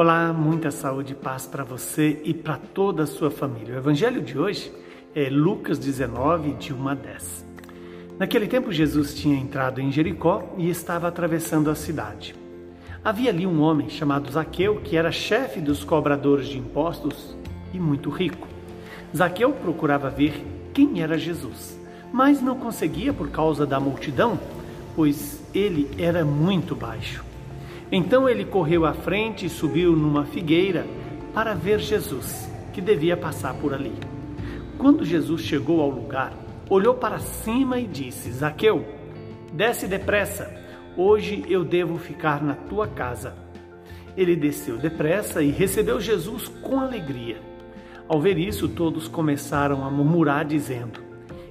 Olá, muita saúde e paz para você e para toda a sua família. O evangelho de hoje é Lucas 19, de 1 a 10. Naquele tempo, Jesus tinha entrado em Jericó e estava atravessando a cidade. Havia ali um homem chamado Zaqueu, que era chefe dos cobradores de impostos e muito rico. Zaqueu procurava ver quem era Jesus, mas não conseguia por causa da multidão, pois ele era muito baixo. Então ele correu à frente e subiu numa figueira para ver Jesus, que devia passar por ali. Quando Jesus chegou ao lugar, olhou para cima e disse: Zaqueu, desce depressa, hoje eu devo ficar na tua casa. Ele desceu depressa e recebeu Jesus com alegria. Ao ver isso, todos começaram a murmurar, dizendo: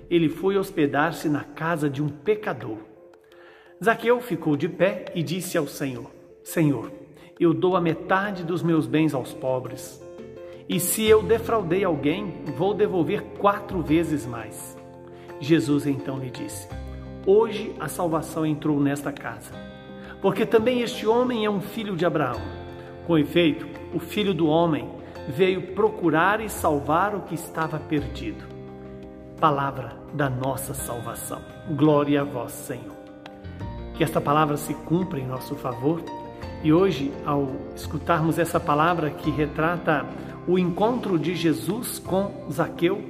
Ele foi hospedar-se na casa de um pecador. Zaqueu ficou de pé e disse ao Senhor: Senhor, eu dou a metade dos meus bens aos pobres. E se eu defraudei alguém, vou devolver quatro vezes mais. Jesus então lhe disse: Hoje a salvação entrou nesta casa, porque também este homem é um filho de Abraão. Com efeito, o filho do homem veio procurar e salvar o que estava perdido. Palavra da nossa salvação. Glória a vós, Senhor. Que esta palavra se cumpra em nosso favor e hoje, ao escutarmos essa palavra que retrata o encontro de Jesus com Zaqueu,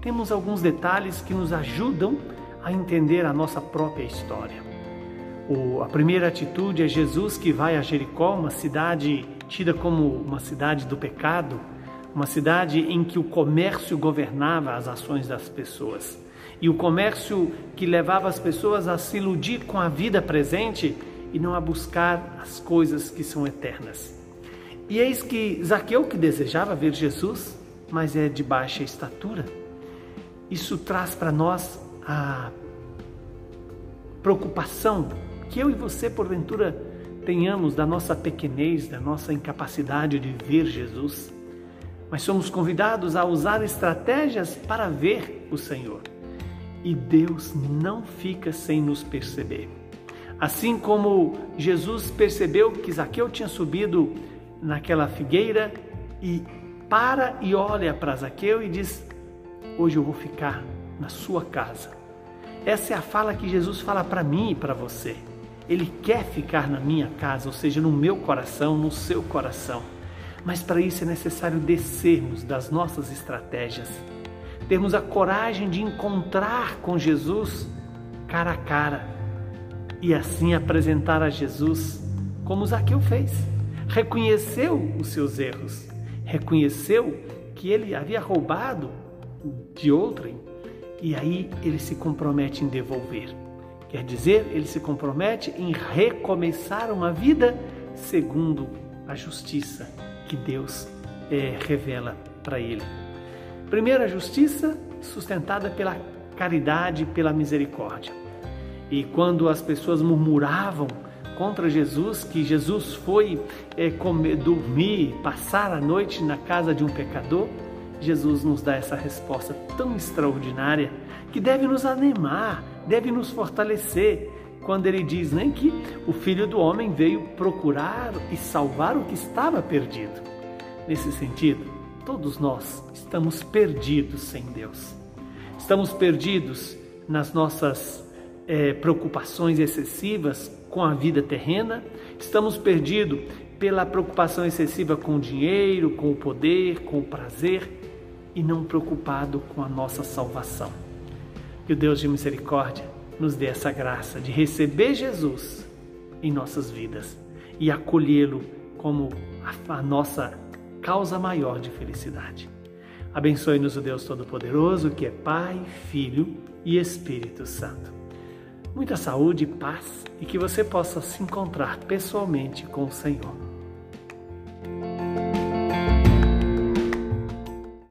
temos alguns detalhes que nos ajudam a entender a nossa própria história. O, a primeira atitude é Jesus que vai a Jericó, uma cidade tida como uma cidade do pecado, uma cidade em que o comércio governava as ações das pessoas. E o comércio que levava as pessoas a se iludir com a vida presente e não a buscar as coisas que são eternas. E eis que Zaqueu, que desejava ver Jesus, mas é de baixa estatura, isso traz para nós a preocupação que eu e você, porventura, tenhamos da nossa pequenez, da nossa incapacidade de ver Jesus. Mas somos convidados a usar estratégias para ver o Senhor. E Deus não fica sem nos perceber. Assim como Jesus percebeu que Zaqueu tinha subido naquela figueira e para e olha para Zaqueu e diz: Hoje eu vou ficar na sua casa. Essa é a fala que Jesus fala para mim e para você. Ele quer ficar na minha casa, ou seja, no meu coração, no seu coração. Mas para isso é necessário descermos das nossas estratégias, termos a coragem de encontrar com Jesus cara a cara e assim apresentar a Jesus como Zaqueu fez. Reconheceu os seus erros, reconheceu que ele havia roubado de outrem e aí ele se compromete em devolver. Quer dizer, ele se compromete em recomeçar uma vida segundo a justiça que Deus é, revela para ele. Primeiro, a justiça sustentada pela caridade e pela misericórdia. E quando as pessoas murmuravam contra Jesus, que Jesus foi é, comer, dormir, passar a noite na casa de um pecador, Jesus nos dá essa resposta tão extraordinária que deve nos animar, deve nos fortalecer, quando ele diz nem que o Filho do Homem veio procurar e salvar o que estava perdido. Nesse sentido, todos nós estamos perdidos sem Deus. Estamos perdidos nas nossas é, preocupações excessivas com a vida terrena, estamos perdidos pela preocupação excessiva com o dinheiro, com o poder, com o prazer e não preocupado com a nossa salvação. Que o Deus de misericórdia nos dê essa graça de receber Jesus em nossas vidas e acolhê-lo como a, a nossa causa maior de felicidade. Abençoe-nos o Deus Todo-Poderoso, que é Pai, Filho e Espírito Santo muita saúde e paz e que você possa se encontrar pessoalmente com o Senhor.